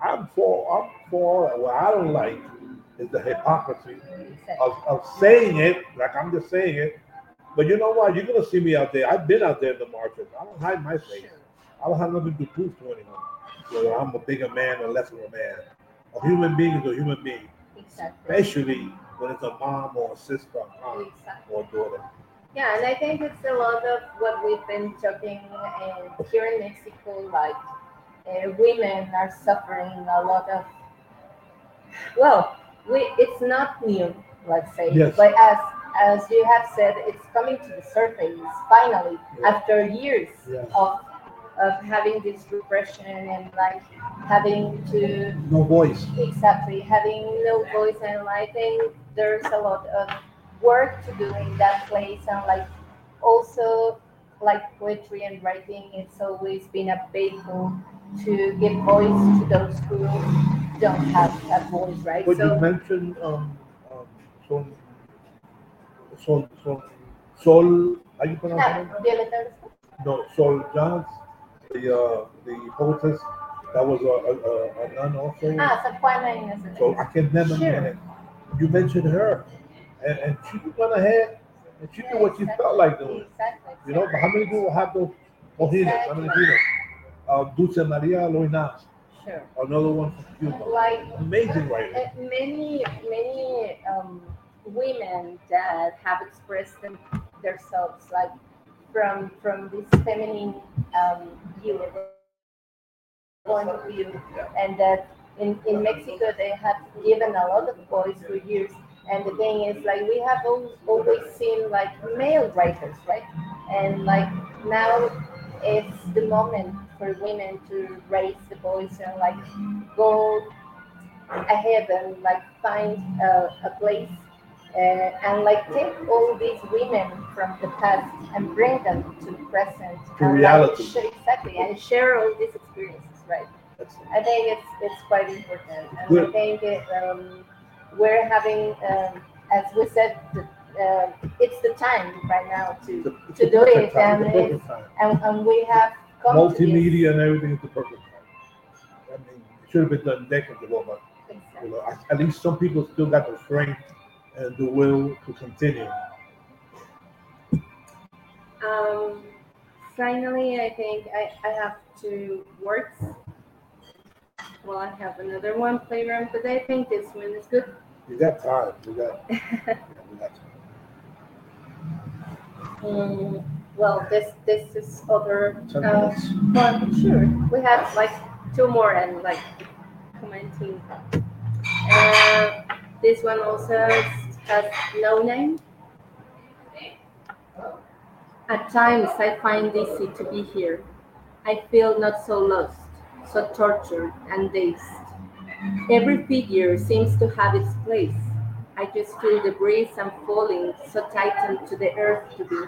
I'm for, I'm for, what I don't like is the hypocrisy of, of saying it, like I'm just saying it. But you know what? You're gonna see me out there. I've been out there in the marches. I don't hide my face. I don't have nothing to prove to anyone. Whether I'm a bigger man or less of a man. A human being is a human being, Exactly. especially when it's a mom or a sister, aunt Exactly. or daughter. Yeah, and I think it's a lot of what we've been talking here in Mexico. Like, uh, women are suffering a lot of. Well, we it's not new, let's say, Yes. but as as you have said, it's coming to the surface finally Yeah. after years Yeah. of of having this repression and like having to No voice. Exactly, having no voice, and I think there's a lot of work to do in that place, and like also like poetry and writing, it's always been a big vehicle to give voice to those who don't have a voice, right? But you So mentioned um, um, Sol, Sol, Sol, Sol, how you pronounce ah, it? No, Sol Johns, the uh, the poetess that was a, a, a, nun also. ah, Sor Juana Inés. So I can never Sure. it. You mentioned her, and, and she went ahead and she did what she felt like doing. Exactly. You know, but how many people have those mojinas? How many people? Uh, Dulce Maria Loynaz, Sure. another one from Cuba. Like Amazing writer. Many many um, women that have expressed them, themselves like from from this feminine um, point of view and that in, in Mexico they have given a lot of voice for years. And the thing is like we have al- always seen like male writers right? And like now it's the moment for women to raise the voice and like go ahead and like find a, a place uh, and like take all these women from the past and bring them to the present To and, reality. Like, exactly and share all these experiences right i think it's it's quite important and i think it, um, we're having um, as we said the, uh, it's the time right now to to do it, time, and it's it's- time. and, and we have multimedia and everything is the perfect time. I mean, it should have been done decades ago, but you know, at least some people still got the strength and the will to continue. Um, finally, I think I, I have two words. Well, I have another one playground, but I think this one is good. You got time. You got. <laughs> yeah, we got time. Mm, well, this this is other. Ten Uh, minutes. well, sure. We have like two more and like commenting. Uh, this one also has no name. At times, I find easy to be here. I feel not so lost, so tortured and dazed. Every figure seems to have its place. I just feel the breeze I'm falling, so tightened to the earth to be.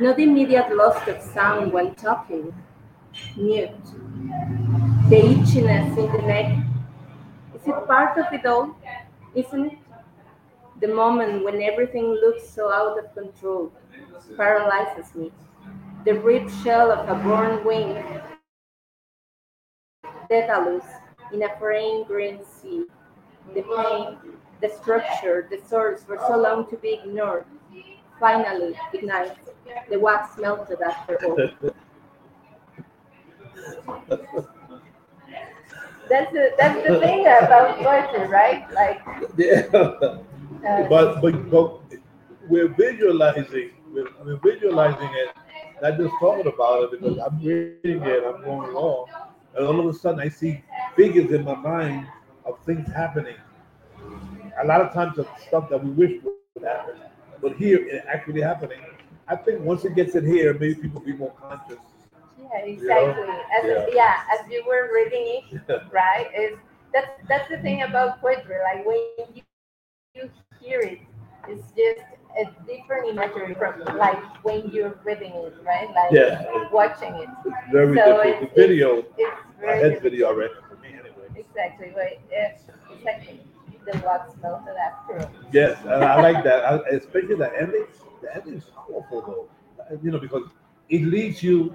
Not immediate loss of sound when talking. Mute. The itchiness in the neck. Is it part of it all? Isn't it? The moment when everything looks so out of control paralyzes me. The ripped shell of a born wing. Daedalus in a foreign green sea. The pain, the structure, the source for so long to be ignored. Finally ignites. The wax melted after all. <laughs> That's the that's the thing about poetry, right? Like, Yeah. Uh, but but but we're visualizing we're, we're visualizing it not just talking about it because i'm reading it i'm going along and all of a sudden i see figures in my mind of things happening a lot of times of stuff that we wish would happen but here it actually happening i think once it gets in here maybe people be more conscious yeah, exactly. As Yeah. yeah, as you were reading it, <laughs> right? Is that's that's the thing about poetry. Like when you, you hear it, it's just a different imagery from like when you're reading it, right? Like Yeah. watching it. It's very So different it's- the video It's very head video already for me anyway Exactly. Wait, yeah, exactly. The wax melted after all. Yes, and I like that, I, especially the ending. The ending is powerful though, Uh, you know, because it leads you,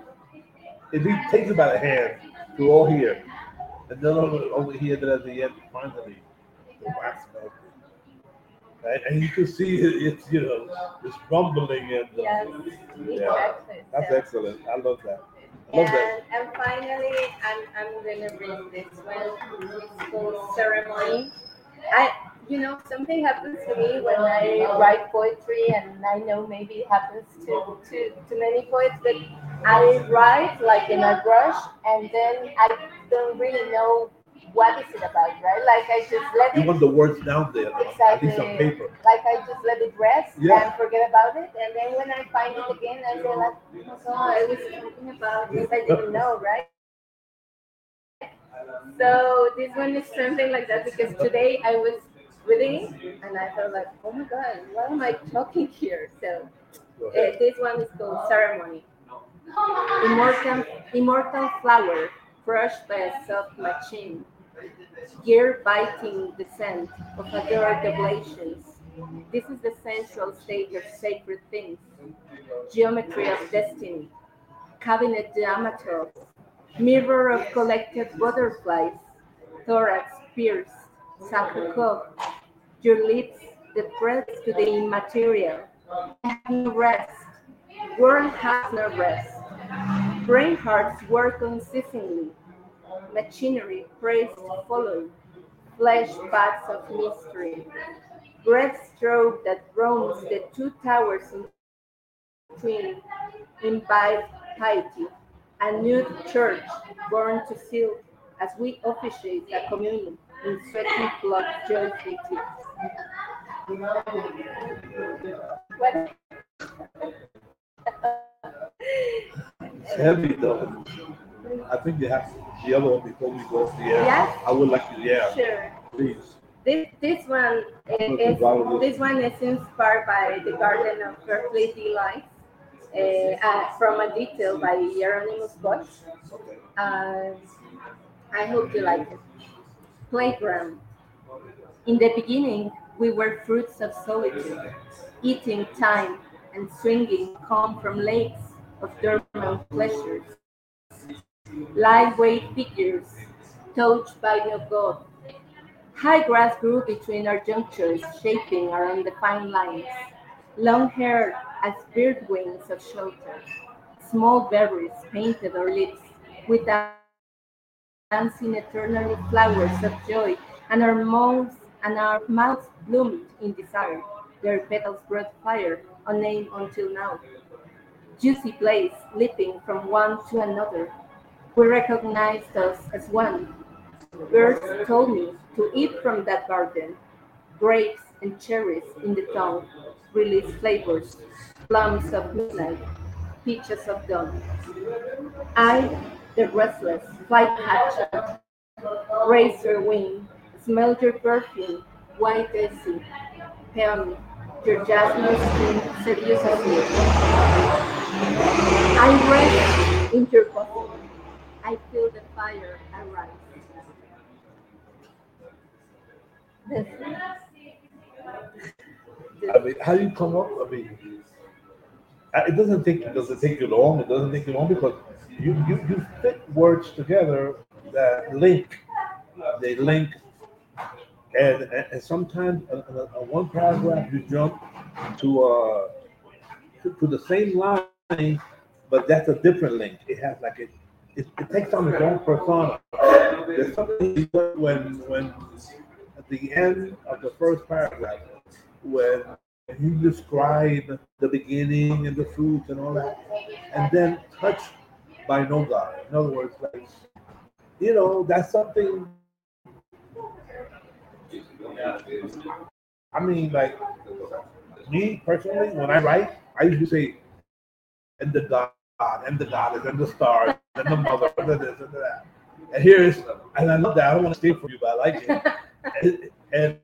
it leads, takes you by the hand to all here, and then over, over here, then at the end, finally, the wax. Right? And you can see it, it's you know, it's rumbling and uh, Yes, yeah, that's excellent. I love that. I love that. And, and finally, I'm, I'm gonna read this one. It's called Ceremony. I, you know, something happens to me when I write poetry, and I know maybe it happens to, to, to many poets, but I write like in a rush, and then I don't really know what is it about, right? Like I just let You it want the words down there, though, at least on Exactly. paper. like I just let it rest Yeah. and forget about it. And then when I find it again, I say like, oh I was talking about this I didn't know, right? So this one is something like that because today I was reading it and I felt like, oh my god, what am I talking here? So uh, this one is called ceremony. Immortal, immortal flower crushed by a soft machine, gear biting the scent of adored oblations. This is the central stage of sacred things, geometry of destiny, cabinet diameters, mirror of collected butterflies, thorax pierced, sarcophagus, your lips that press to the immaterial, no rest, world has no rest. Brain hearts work unceasingly, machinery follow, flesh paths of mystery, breaststroke that roams the two towers in between, imbibe piety, a nude church born to seal as we officiate a communion in sweating blood joyful tears. What? Heavy though. I think you have the other one before we go off the air. Yes? I would like to, yeah, Sure. please. This this one is, is this one is inspired by the Garden of Earthly Delights, uh, uh, from a detail by Hieronymus Bosch. Uh, I hope you like it. Playground. In the beginning, we were fruits of solitude, eating time and swinging calm from lakes of dormant pleasures. Lightweight figures, touched by no god. High grass grew between our junctures, shaping our undefined lines. Long hair as bird wings of shelter. Small berries painted our lips with dancing eternally flowers of joy, and our mouths and our mouths bloomed in desire. Their petals brought fire, unnamed until now. Juicy plays, leaping from one to another. We recognized us as one. Birds told me to eat from that garden. Grapes and cherries in the tongue release flavors, plums of midnight, peaches of dawn. I, the restless flycatcher, your wing, smell your perfume, white daisy, peony, your jasmine skin seduces me. I rest in your bosom. I feel the fire arise. I mean, how do you come up? I mean, uh, it doesn't take it doesn't take you long. It doesn't take you long because you you, you fit words together that link. They link, and and, and sometimes a, a, a one paragraph you jump to uh to, to the same line, but that's a different link. It has like it it, it takes on its own persona. There's something when when at the end of the first paragraph when he described the beginning and the fruits and all that, and then touched by no God. In other words, like you know, that's something. I mean, like me personally, when I write, I usually say, "And the God, and the goddess, and the stars, the mother, and this and that." And here's, and I love that. I don't want to steal from you, but I like it. <laughs> and,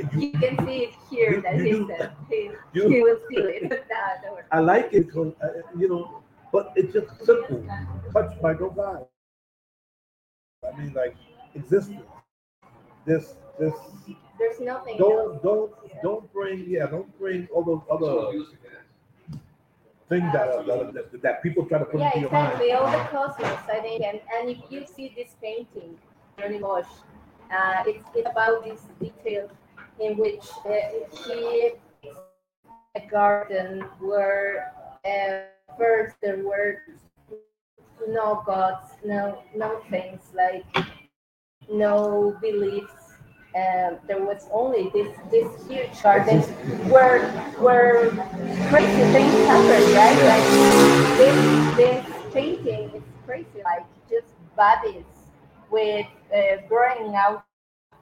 and you can see it here that he you- said he, you- he will steal it. <laughs> Nah, don't. I like it because uh, you know, but it's just simple, touched by no God. I mean, like existence. This, this. There's nothing. Don't, don't, don't bring. Yeah, don't bring all those other things that that, that, people try to put Yeah, into your mind. exactly. All the cosmos, I think, and, and if you see this painting, very much, uh, it's, it's about this detail in which uh, he a garden where uh, first there were no gods, no no things like no beliefs. Um, there was only this this huge garden where where crazy things happened, right? Like this this painting is crazy, like just bodies with uh, growing out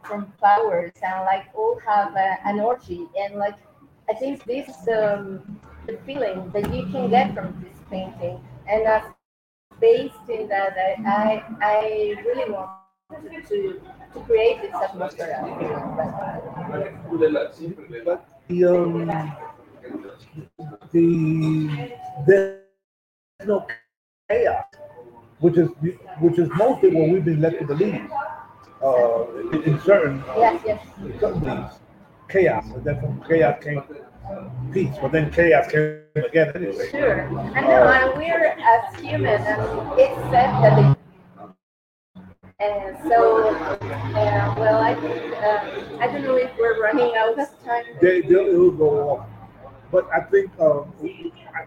from flowers and like all have uh, an orgy. And like I think this is the, the feeling that you can get from this painting. And that's based in that I I, I really want to to create this atmosphere. But the um, the there's no chaos, which is which is mostly what we've been led to believe. Uh, in, in certain uh, Yes, yes. certain chaos, and then from chaos came peace, but then chaos came again anyway. Sure. And no, and we're as human, and it's said that the and so, uh, well, I think, uh, I don't know if we're running out of time. They, they, will go off. But I think um, I,